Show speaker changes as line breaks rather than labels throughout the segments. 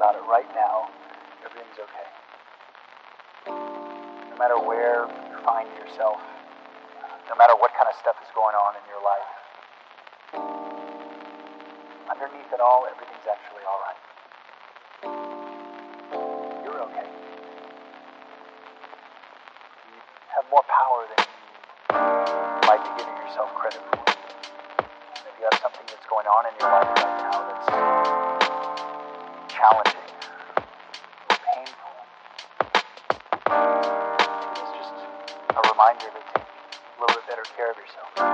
about it right now, everything's okay. No matter where you find yourself, no matter what kind of stuff is going on in your life, underneath it all, everything's actually all right. You're okay. You have more power than you might be giving yourself credit for. If you have something that's going on in your life right now that's challenging or painful, it's just a reminder to take a little bit better care of yourself.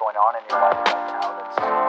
Going on in your life right now that's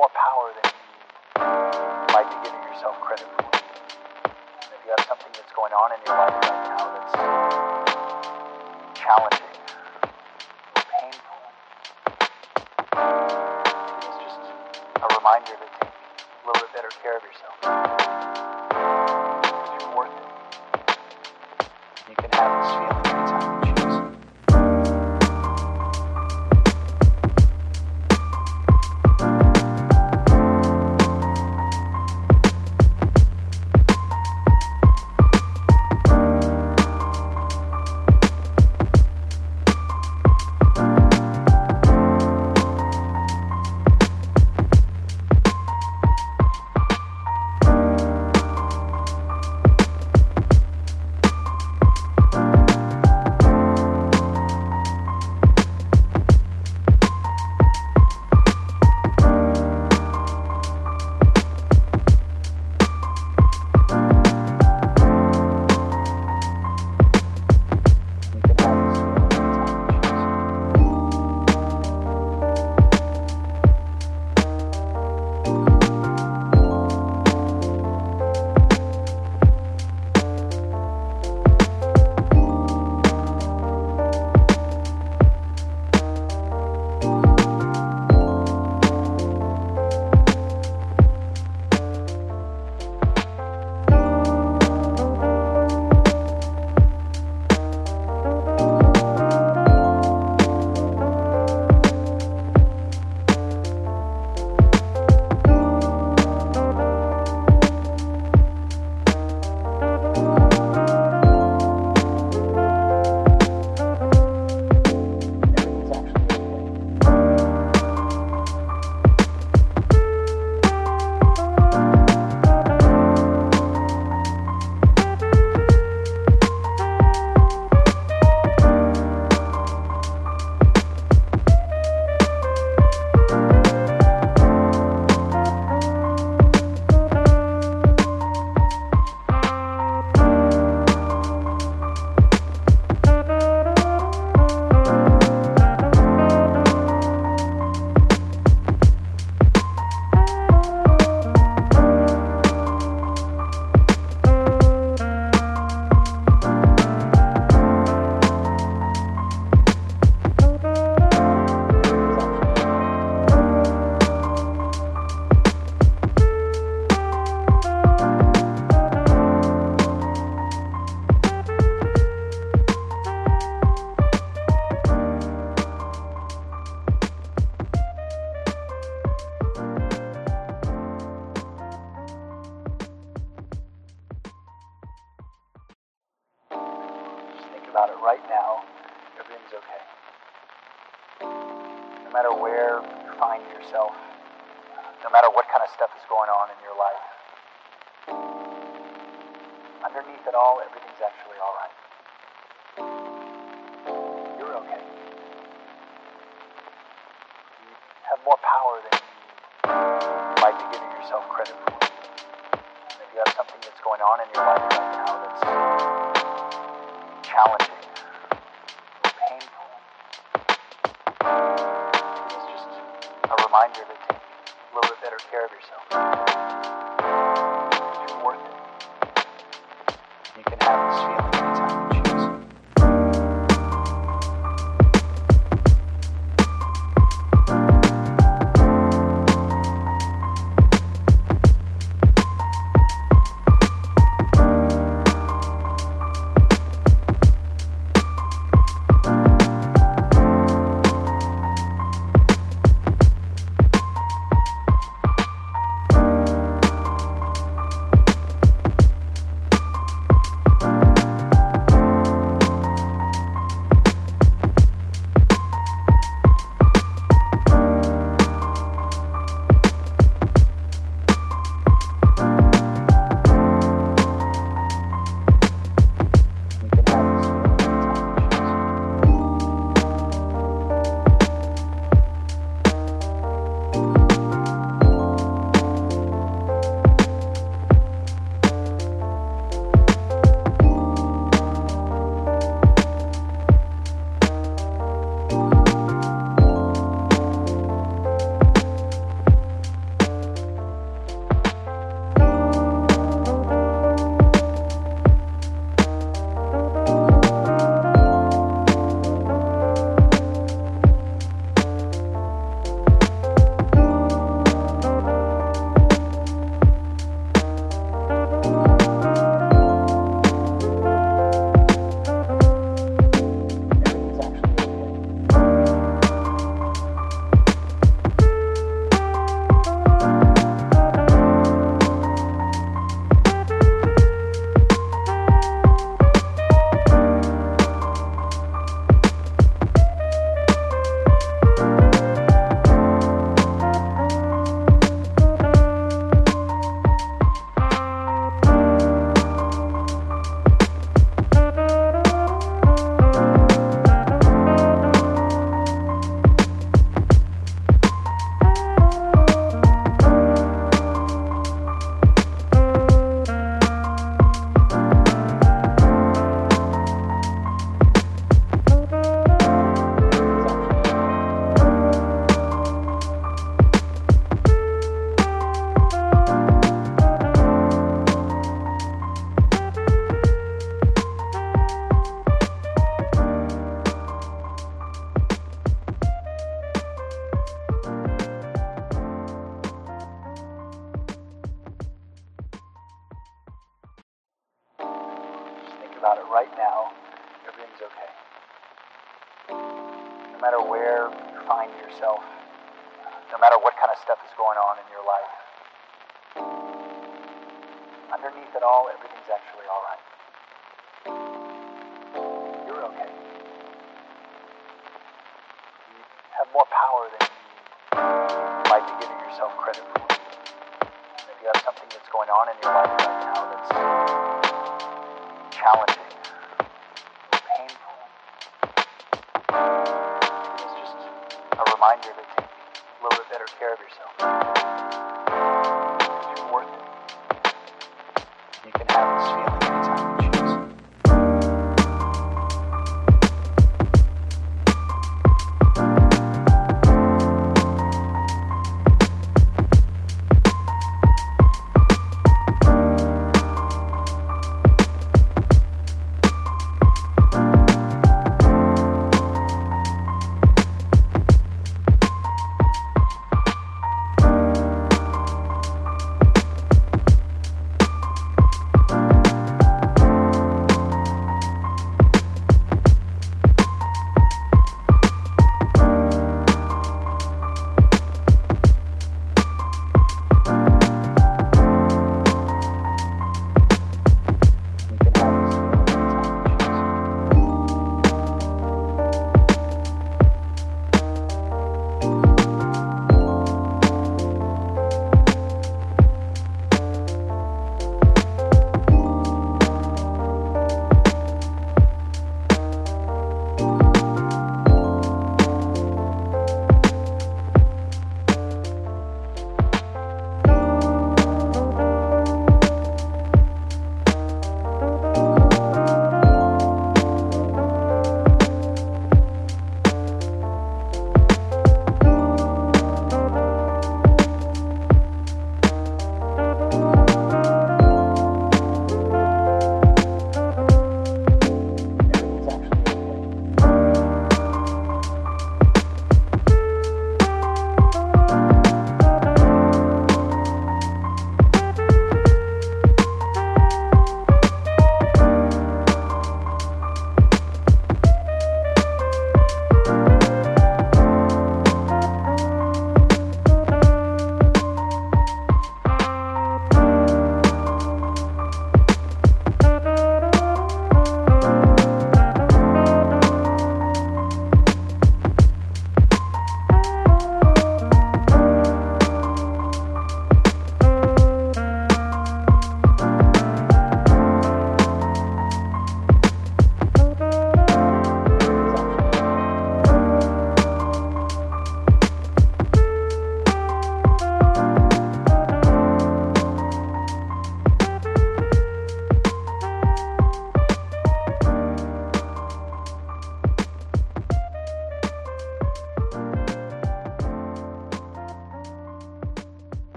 more power than you might be giving yourself credit for. And if you have something that's going on in your life right now that's challenging,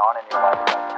on in your life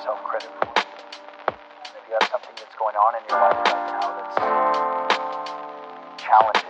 yourself credit for. If you have something that's going on in your life right now that's challenging,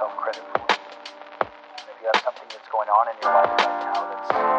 yourself credit for. If you have something that's going on in your life right now that's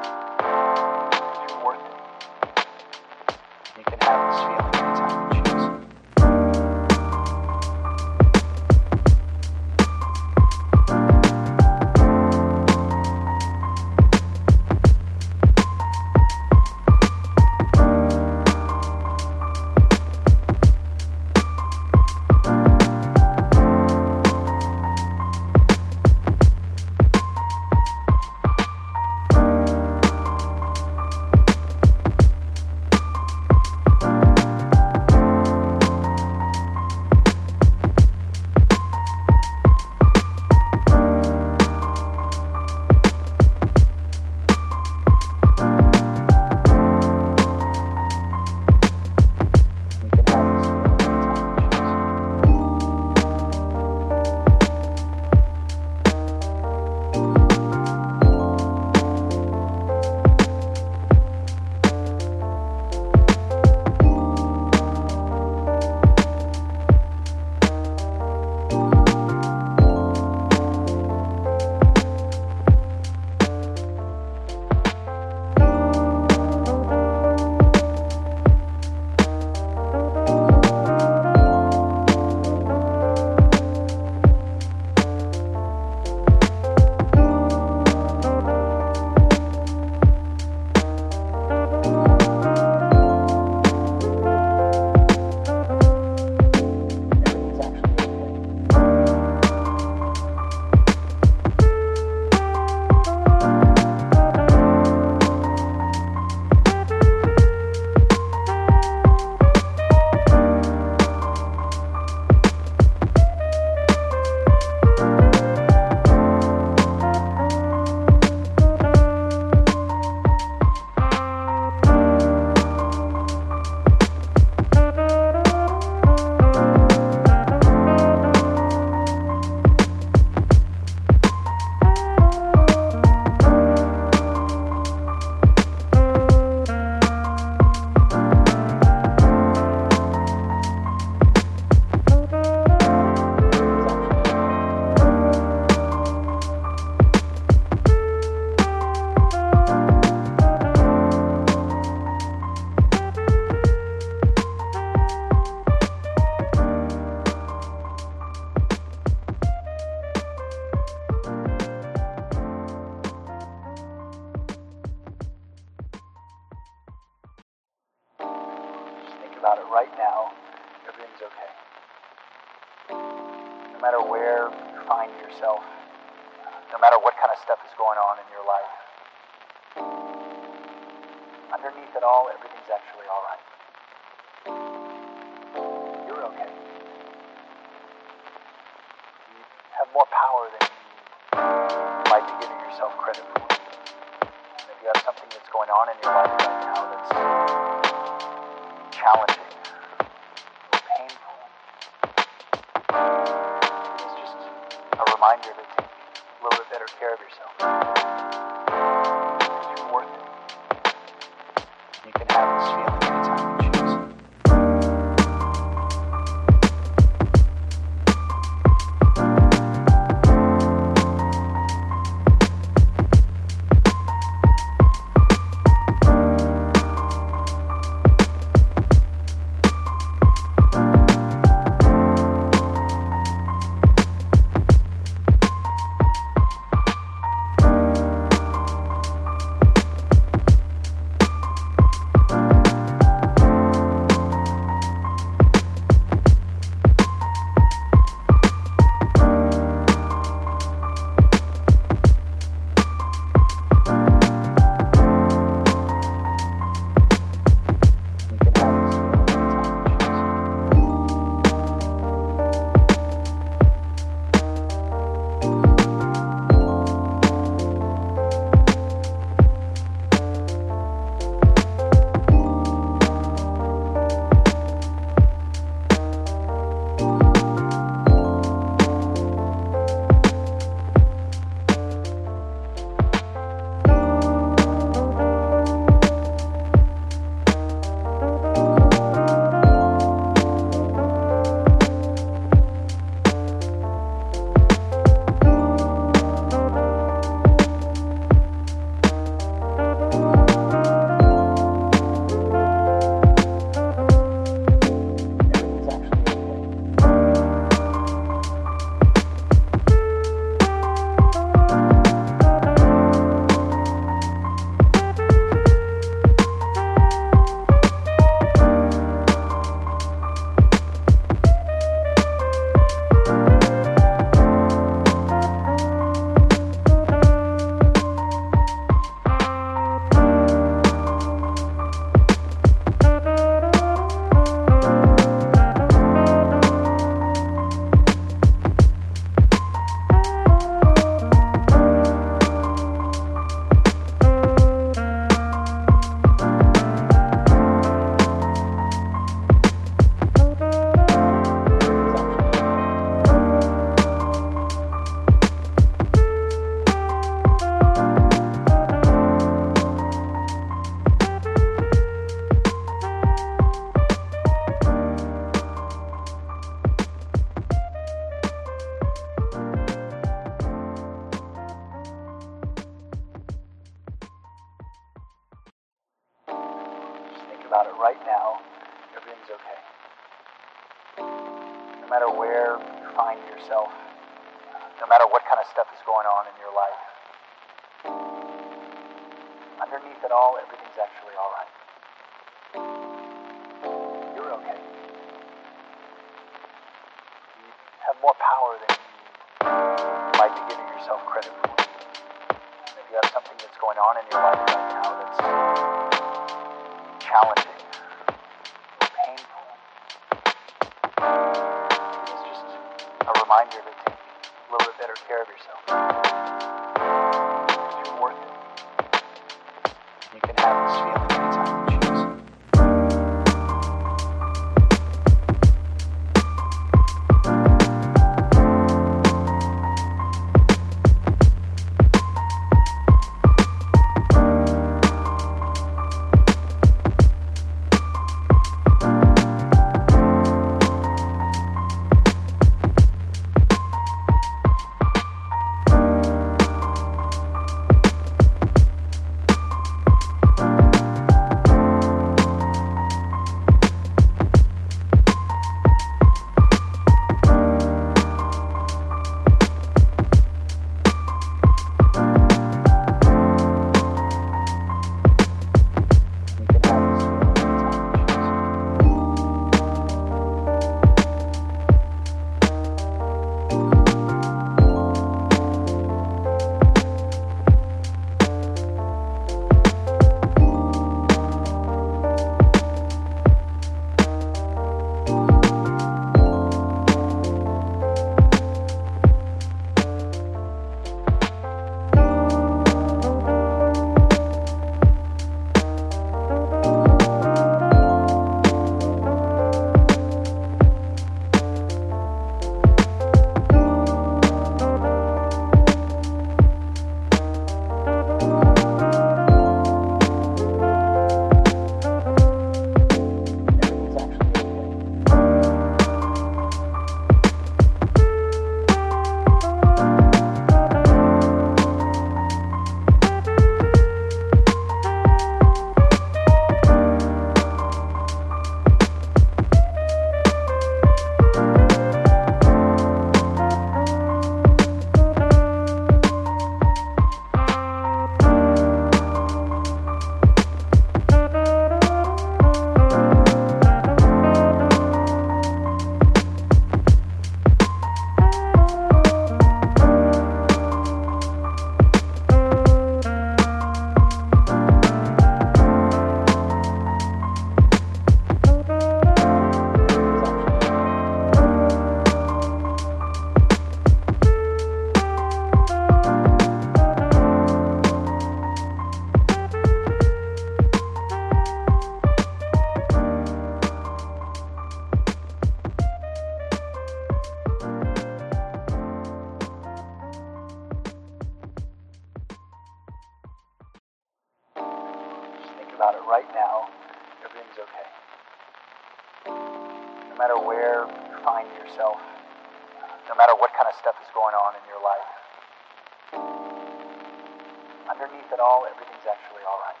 underneath it all, everything's actually all right.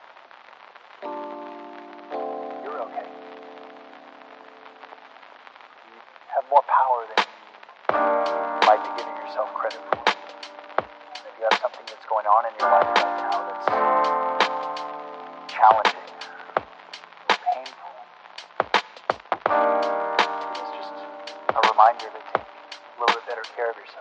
You're okay. You have more power than you might be giving yourself credit for. If you have something that's going on in your life right now that's challenging, or painful, it's just a reminder to take a little bit better care of yourself.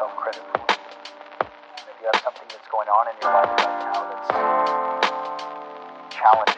Yourself credit for. If you have something that's going on in your life right now that's challenging,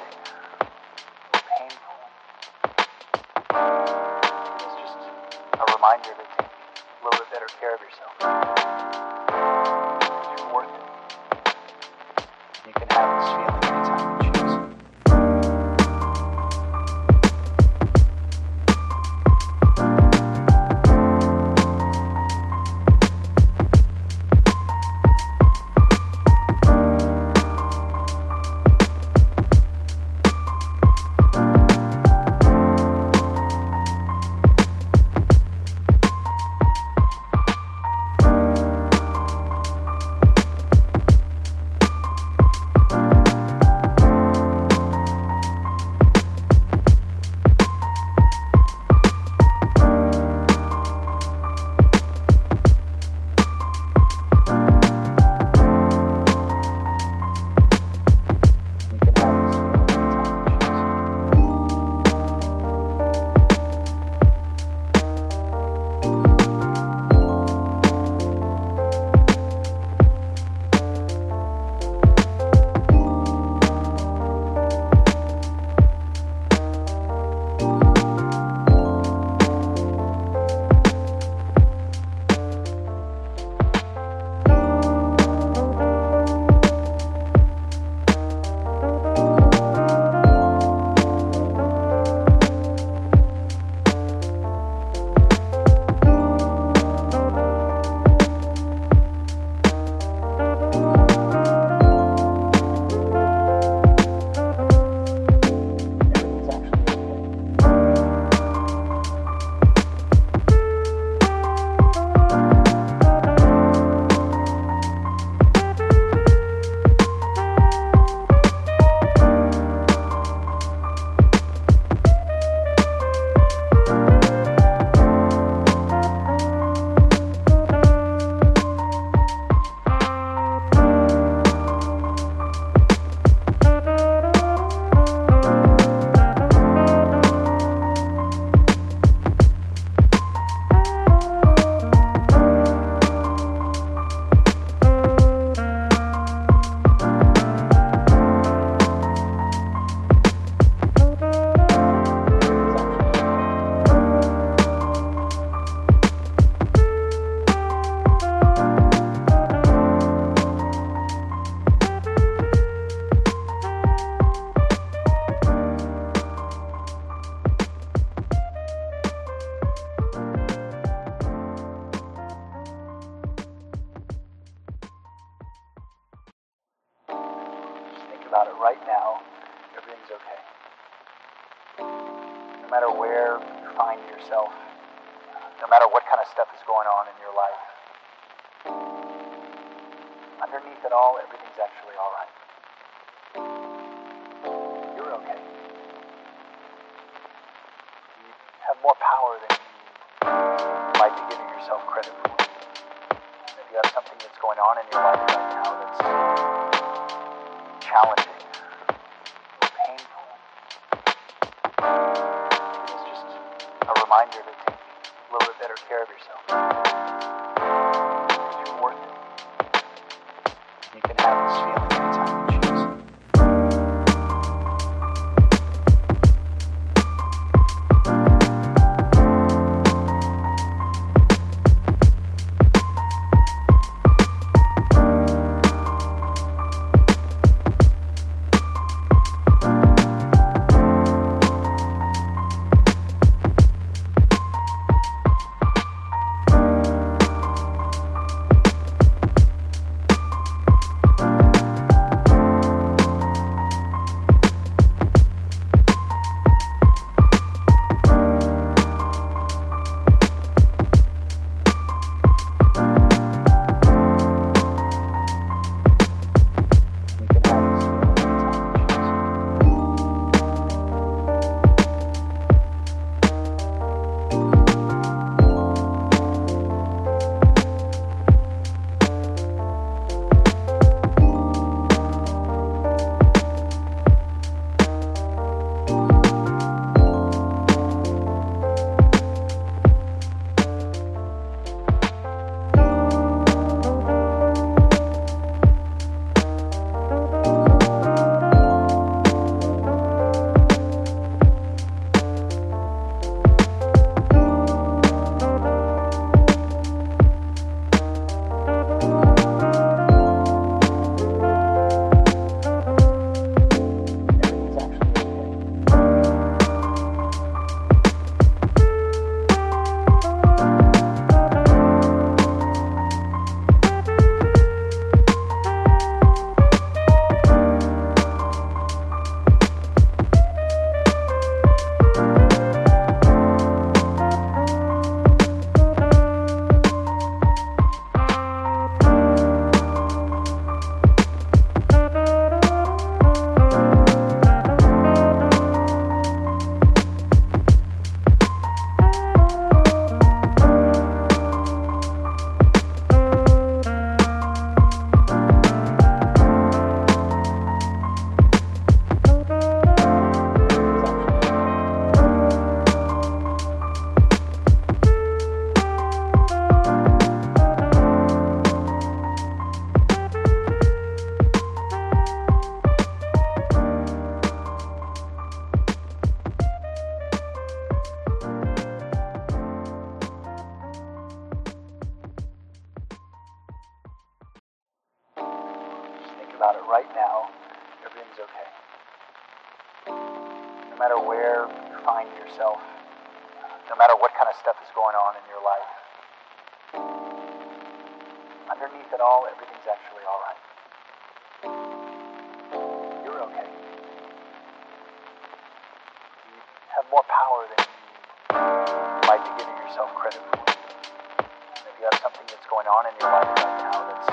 going on in your life right now that's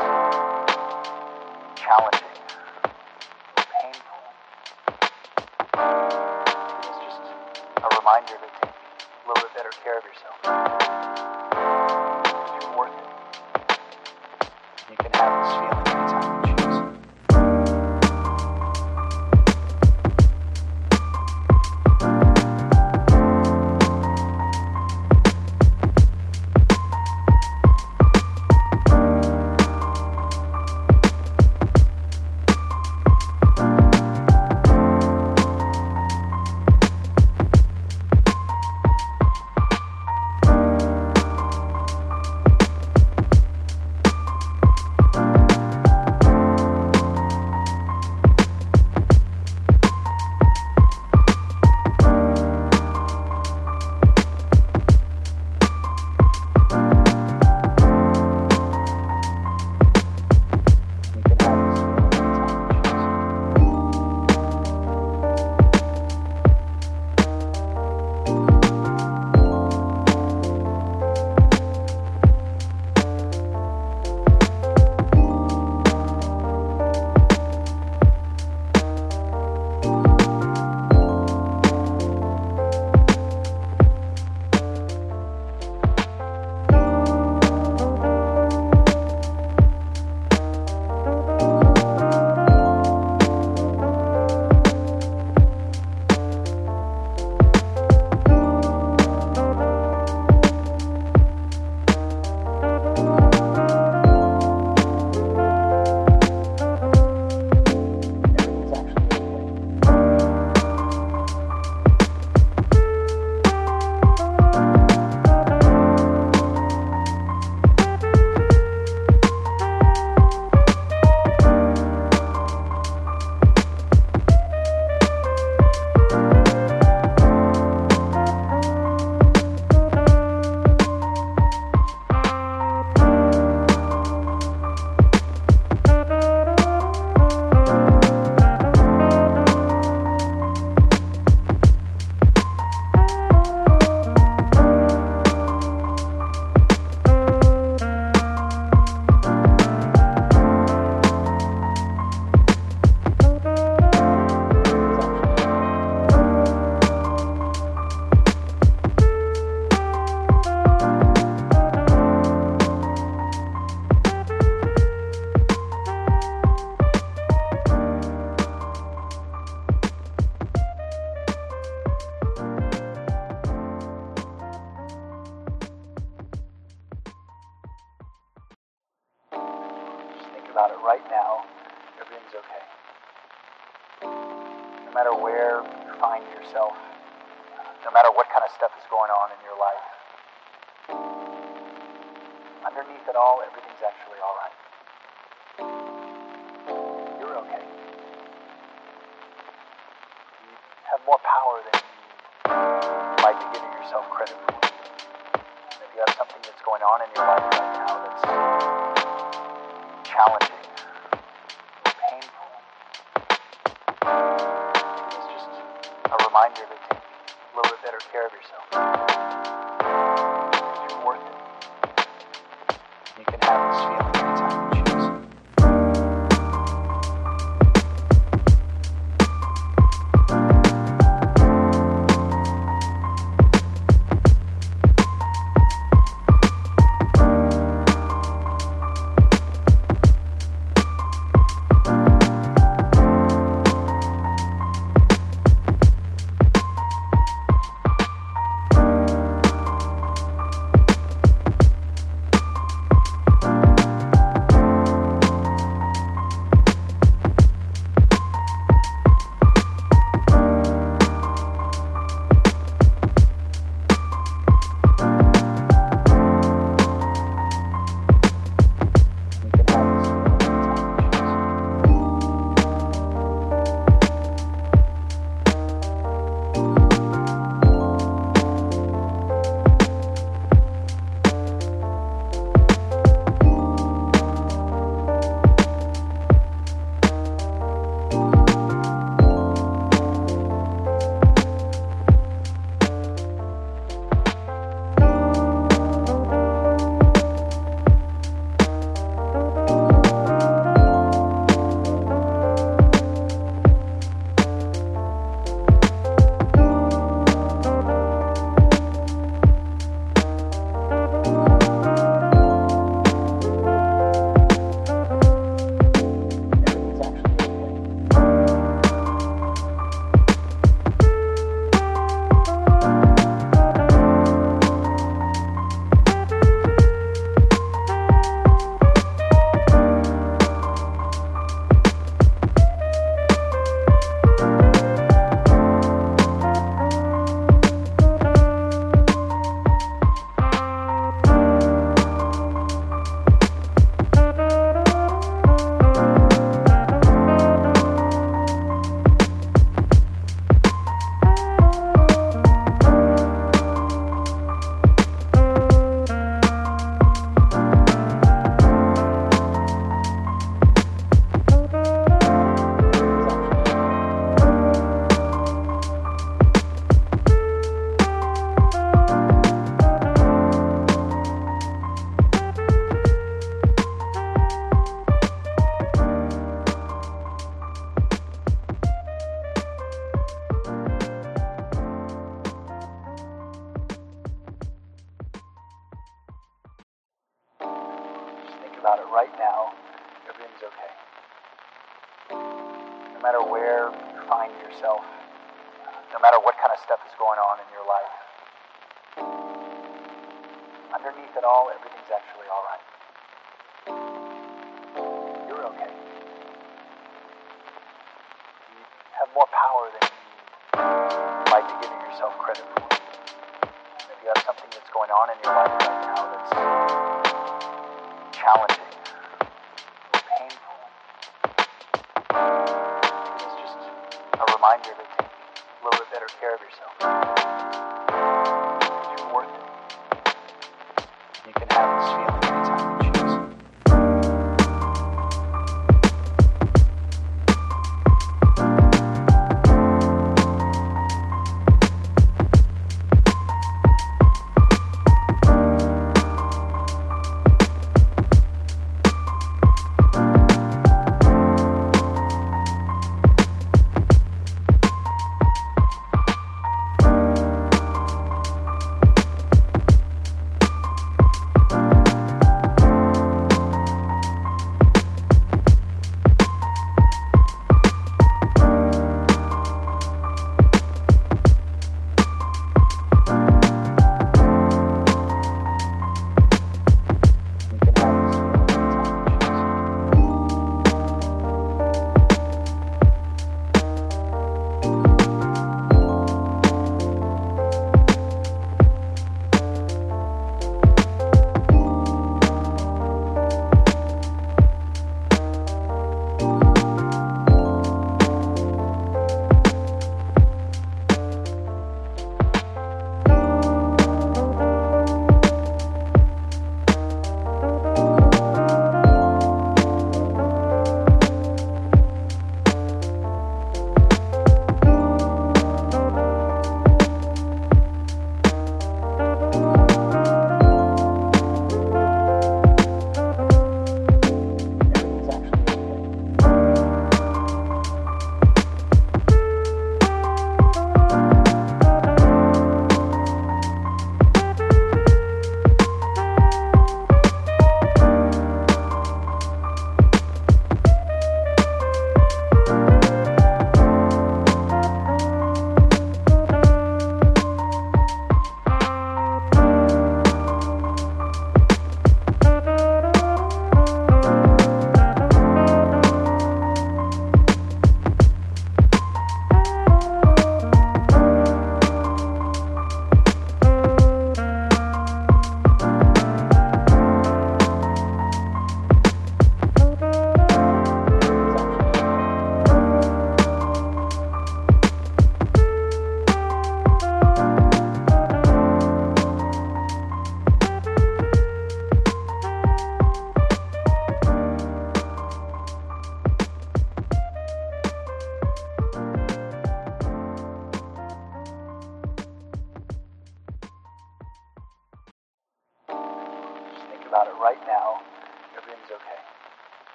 challenging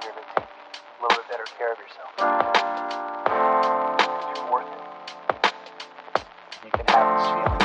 you're going to take a little bit better care of yourself. You're worth it. You can have this feeling.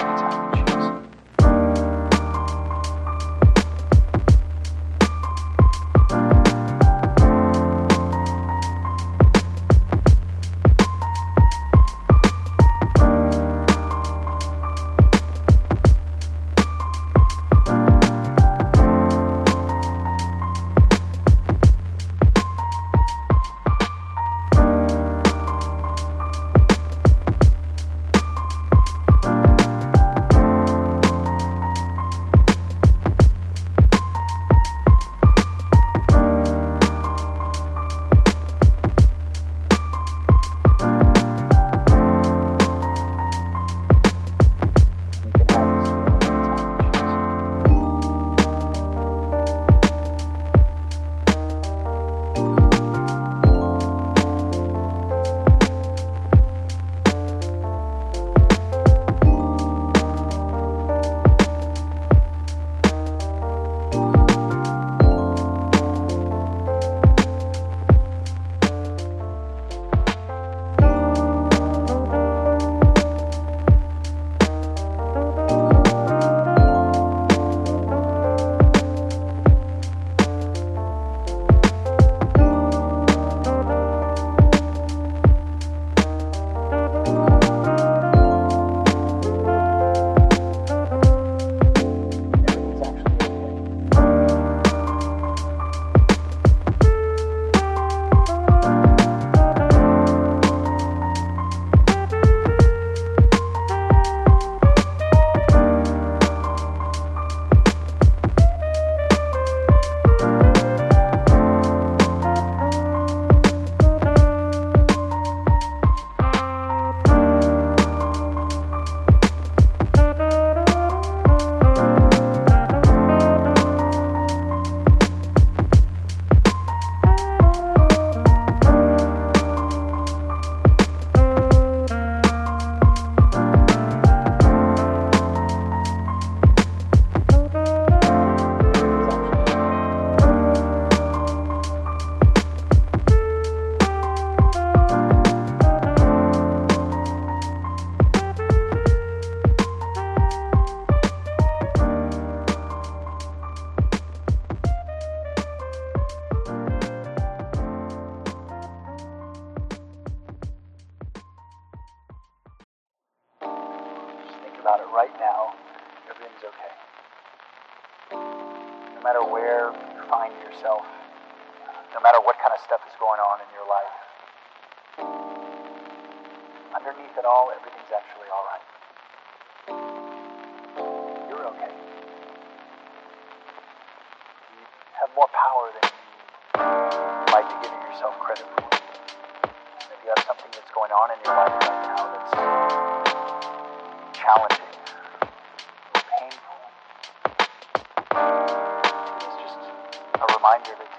9 years.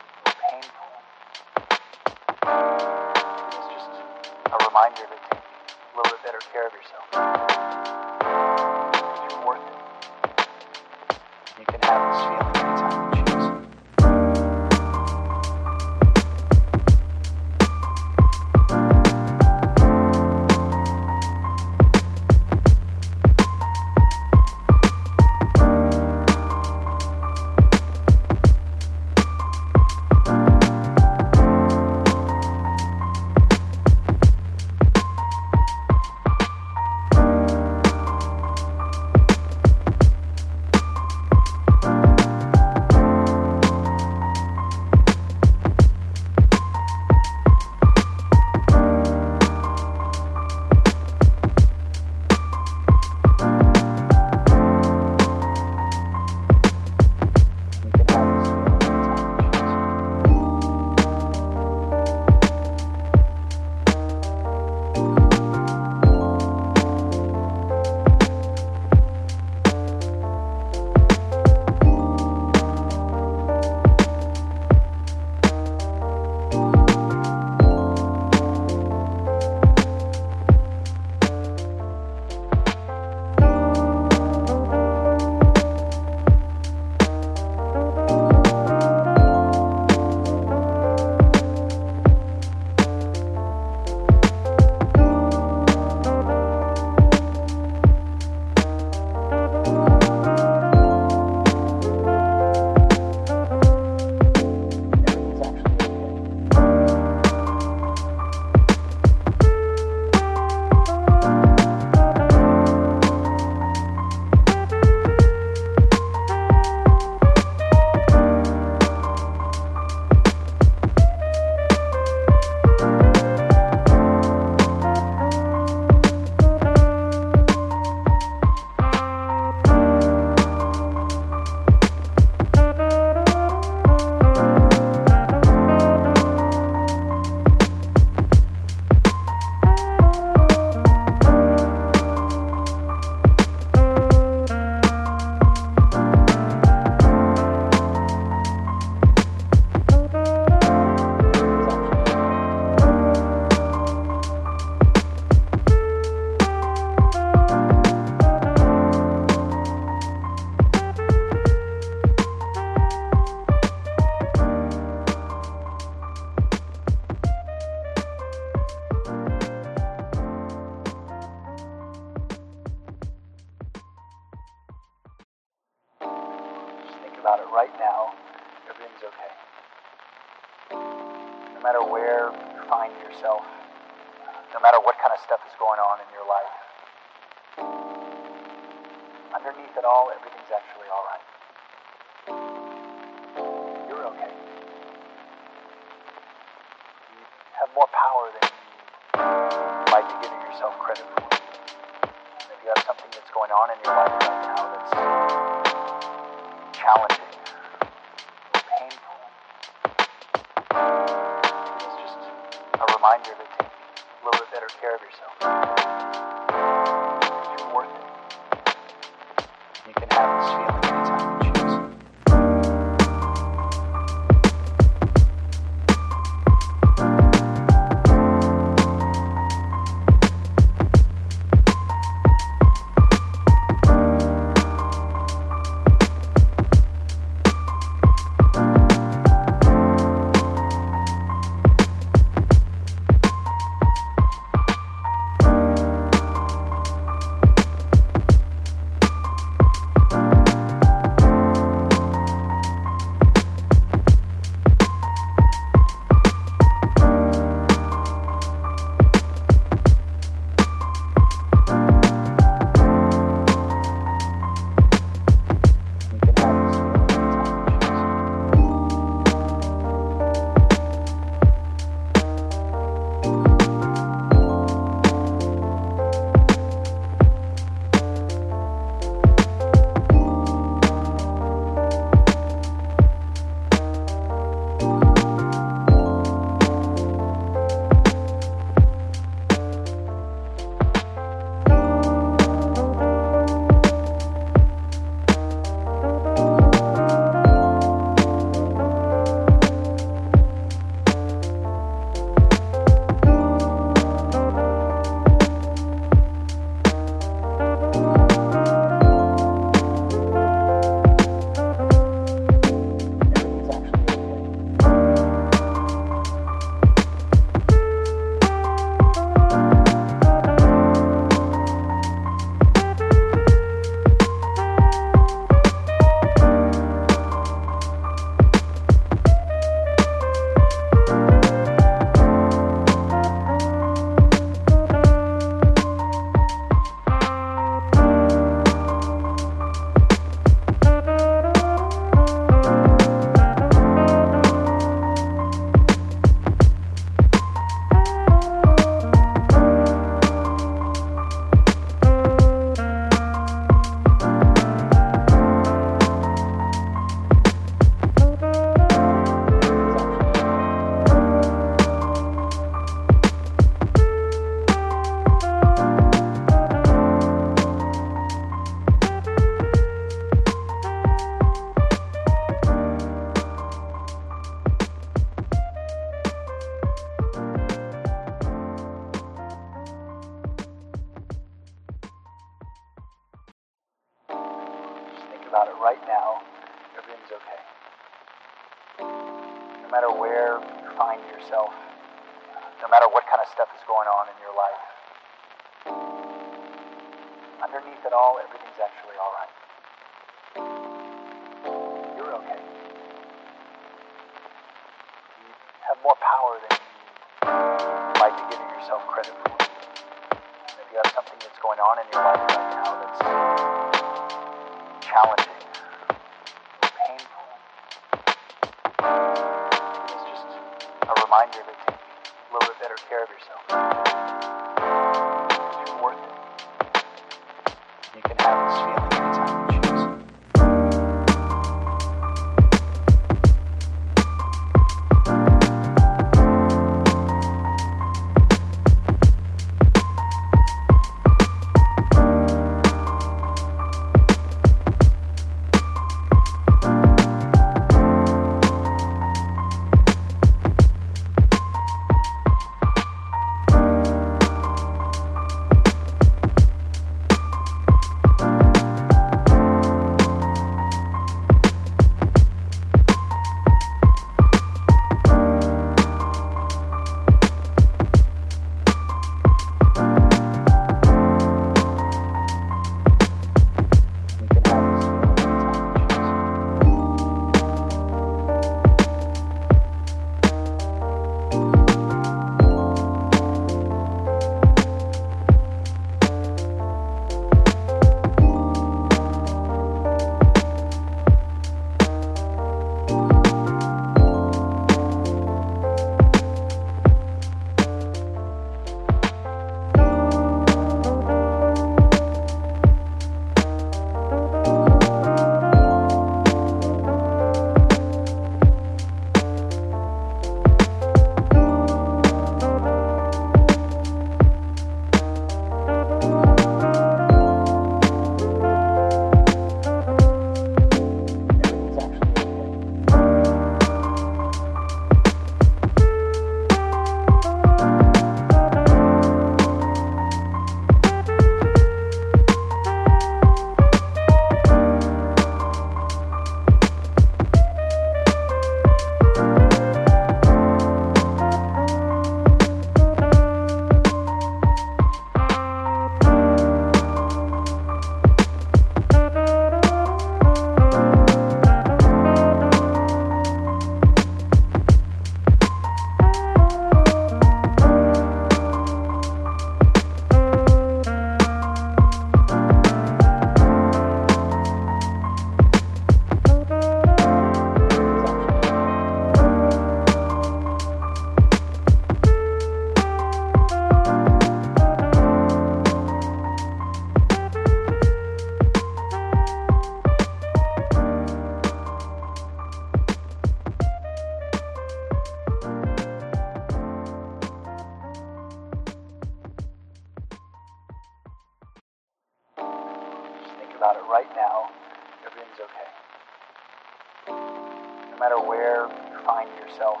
where you find yourself,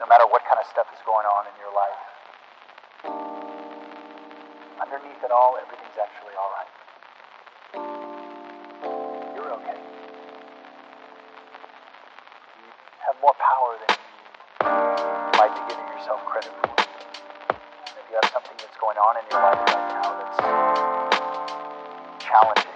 no matter what kind of stuff is going on in your life, underneath it all, everything's actually all right. You're okay. You have more power than you like to give yourself credit for. And if you have something that's going on in your life right now that's challenging,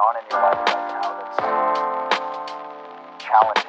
on in your life right now that's challenging,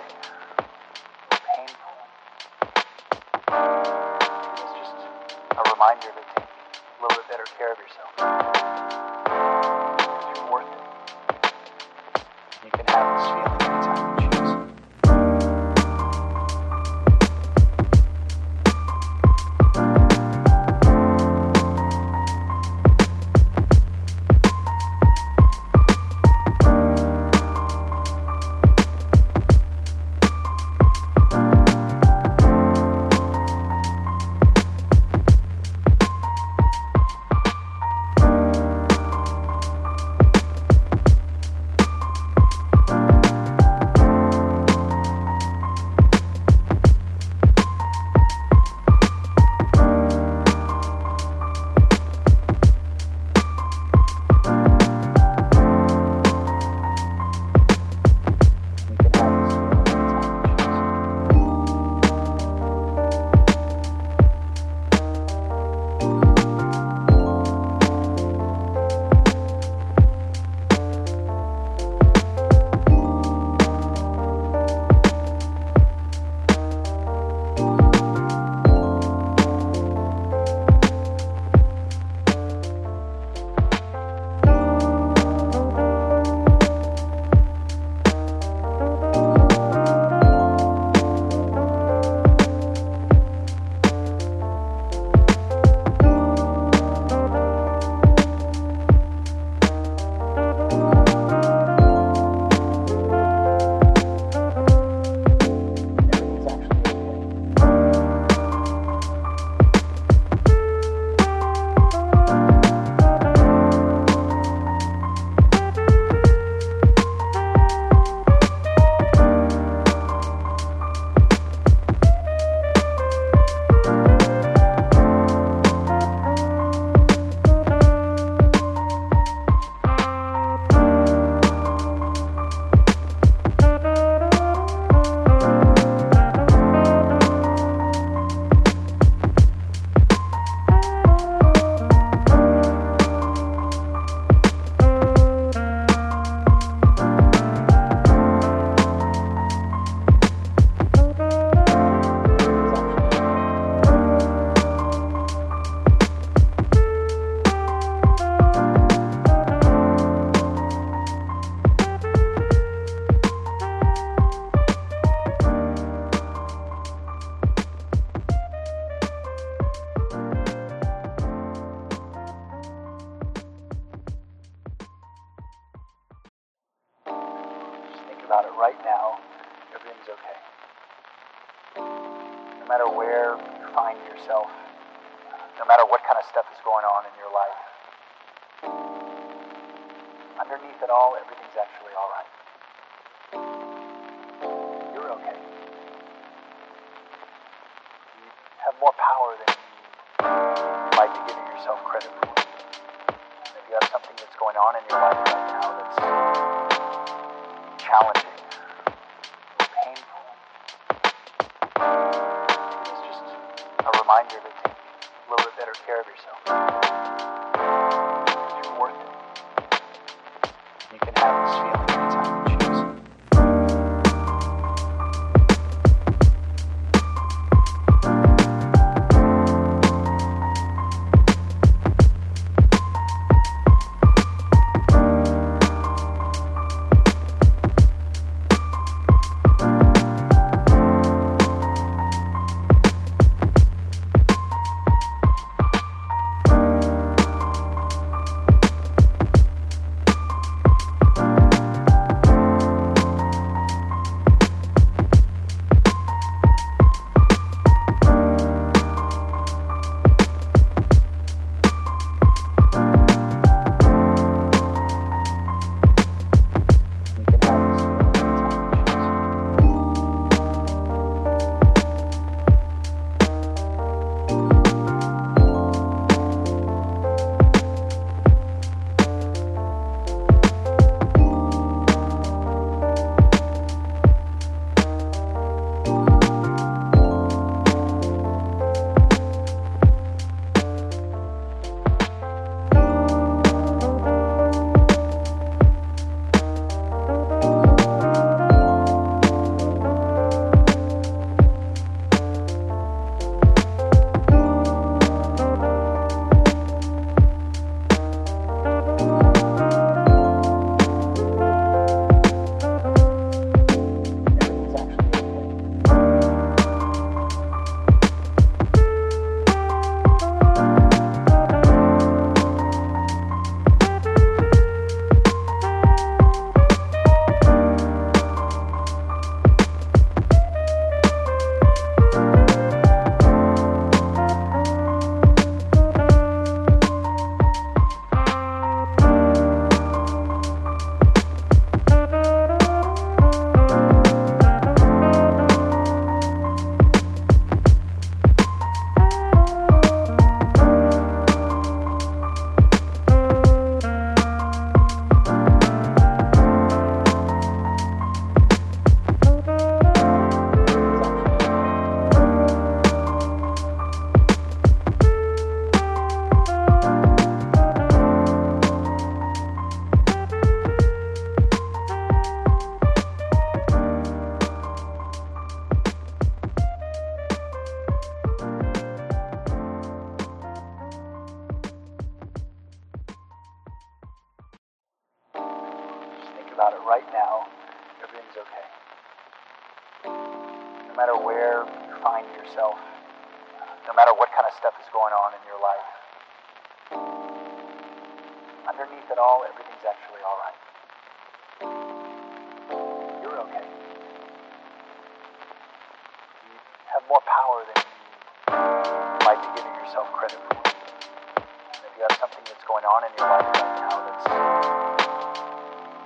that's going on in your life right now that's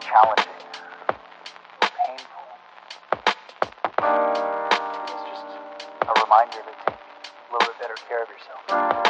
challenging or painful. It's just a reminder to take a little bit better care of yourself.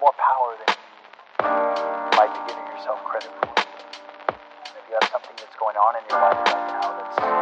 more power than you might be giving yourself credit for. If you have something that's going on in your life right now that's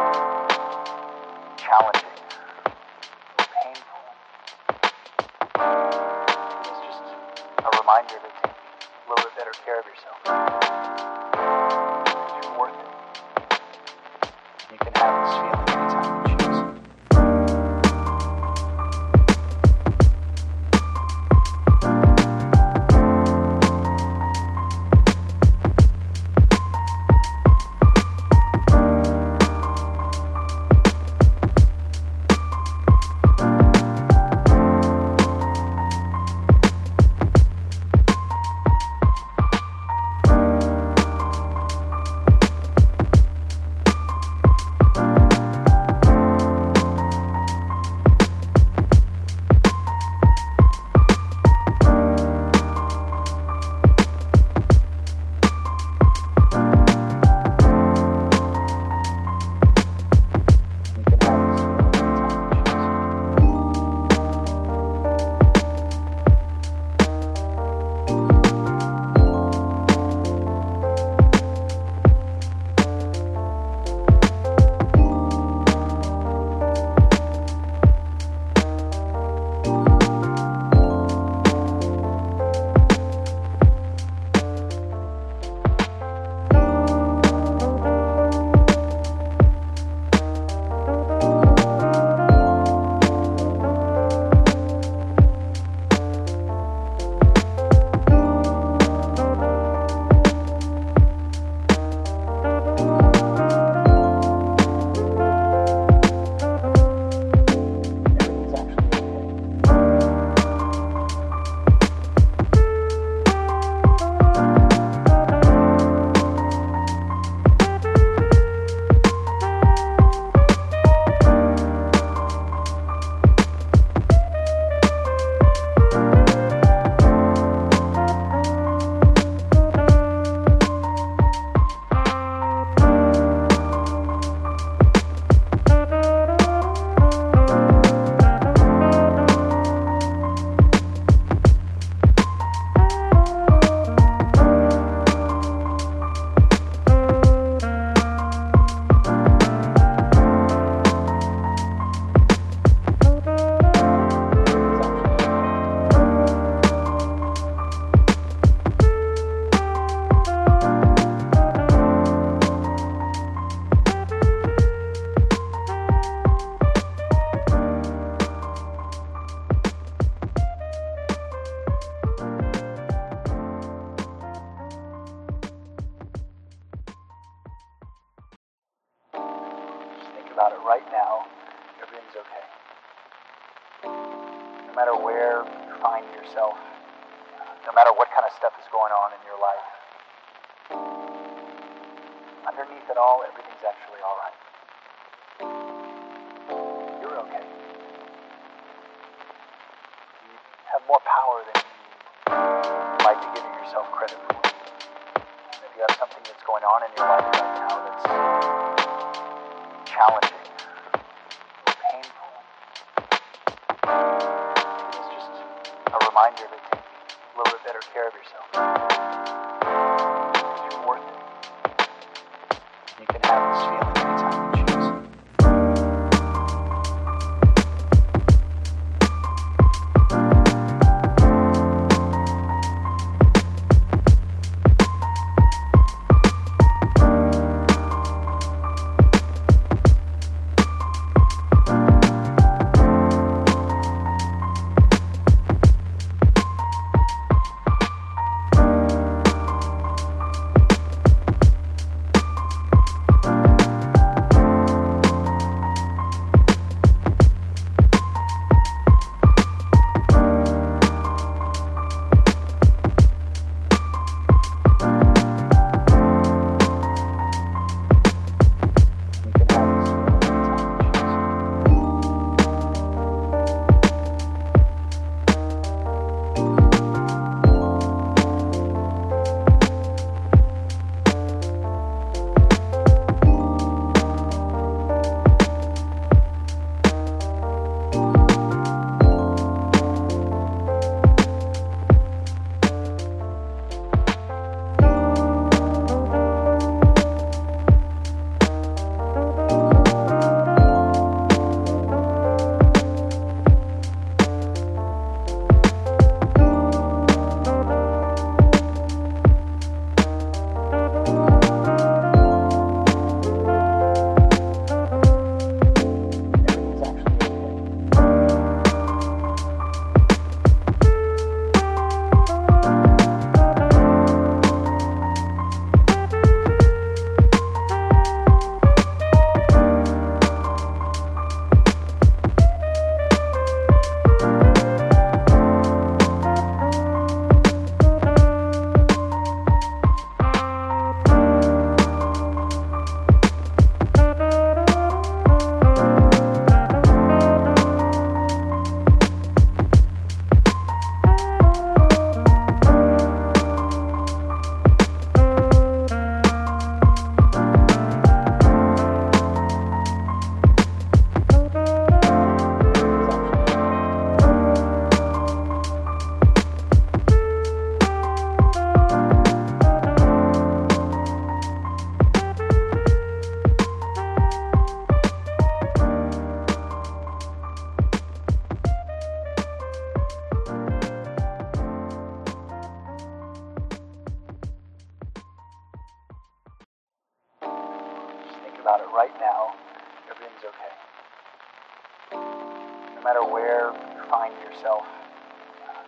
about it right now, everything's okay. No matter where you find yourself,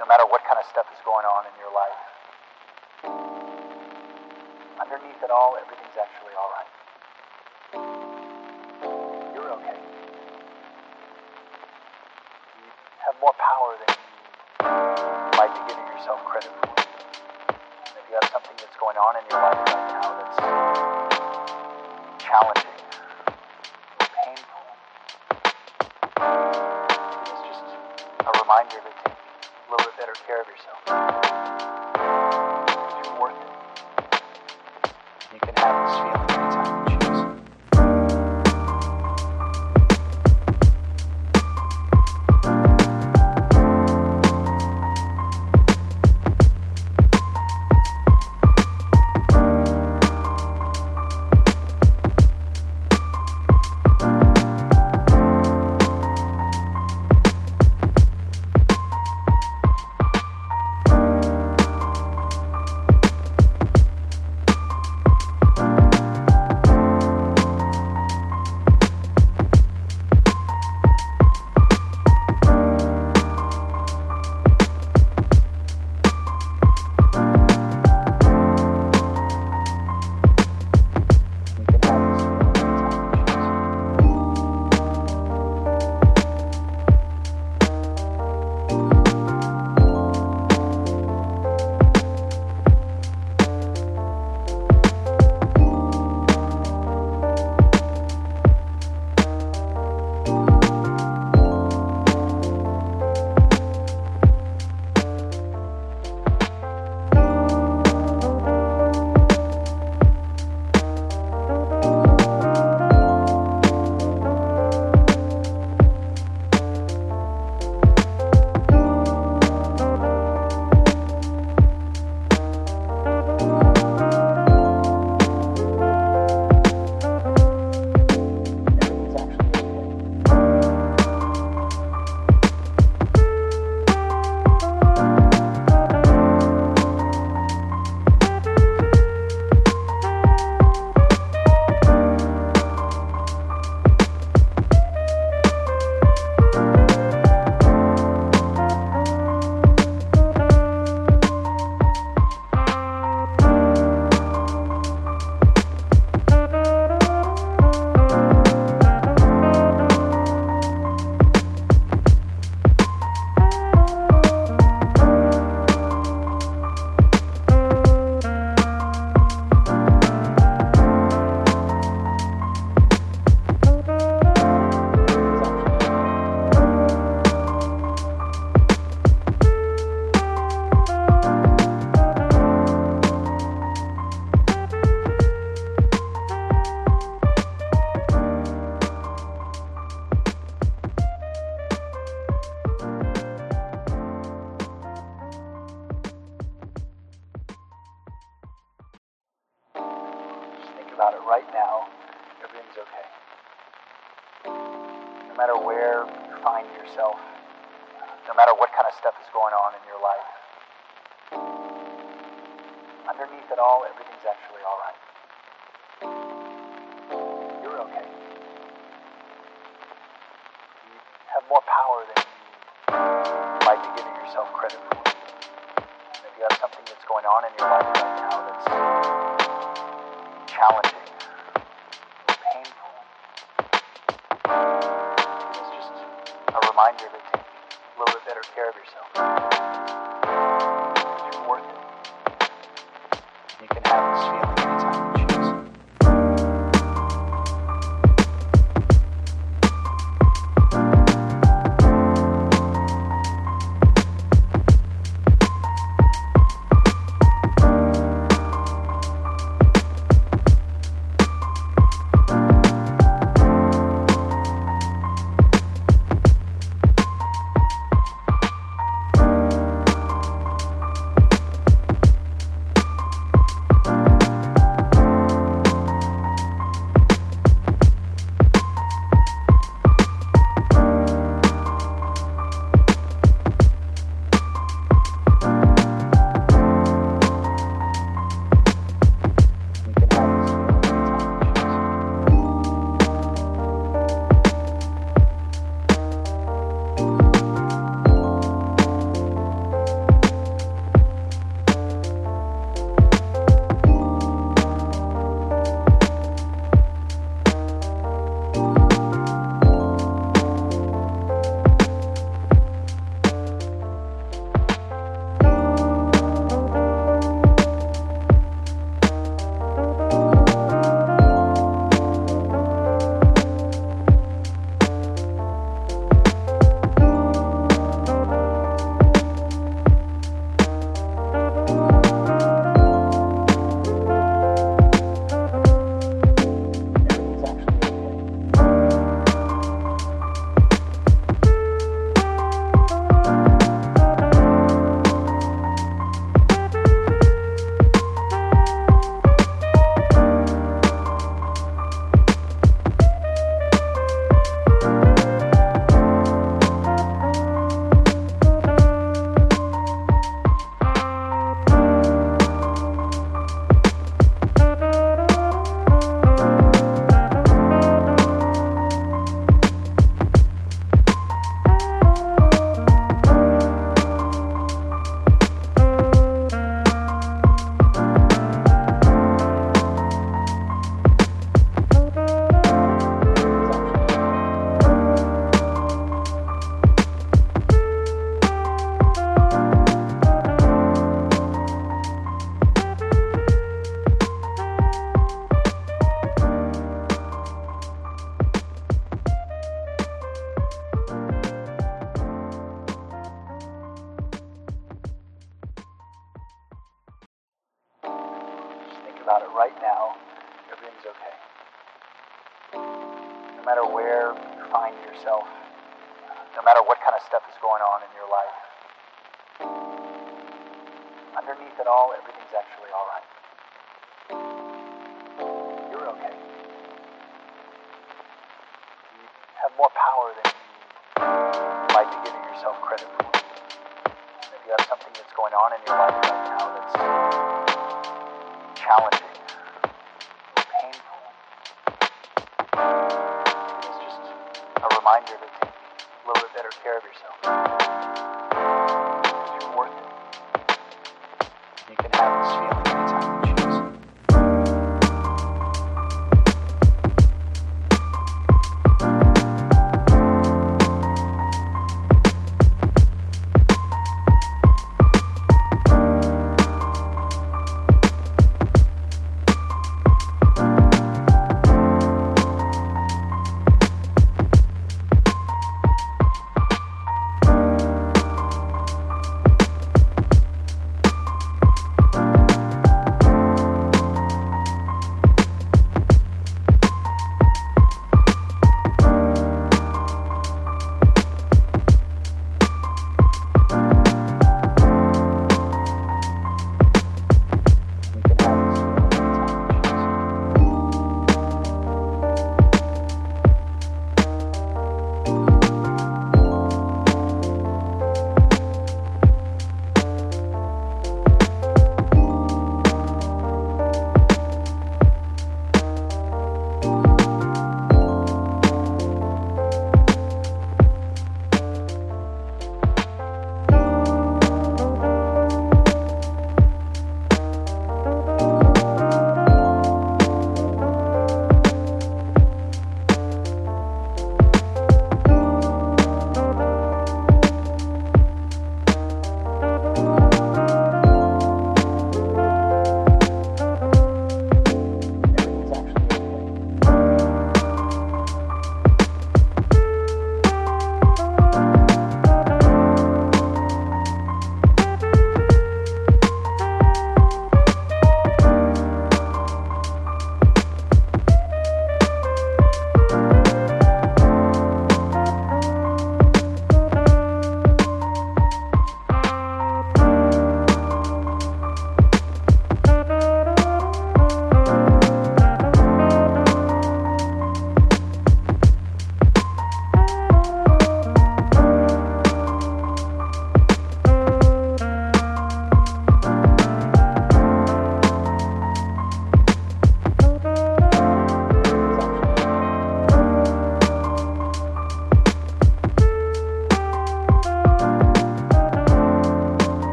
no matter what kind of stuff is going on in your life, underneath it all, everything's actually all right. You're okay. You have more power than you like to give yourself credit for. And if you have something that's going on in your life right now,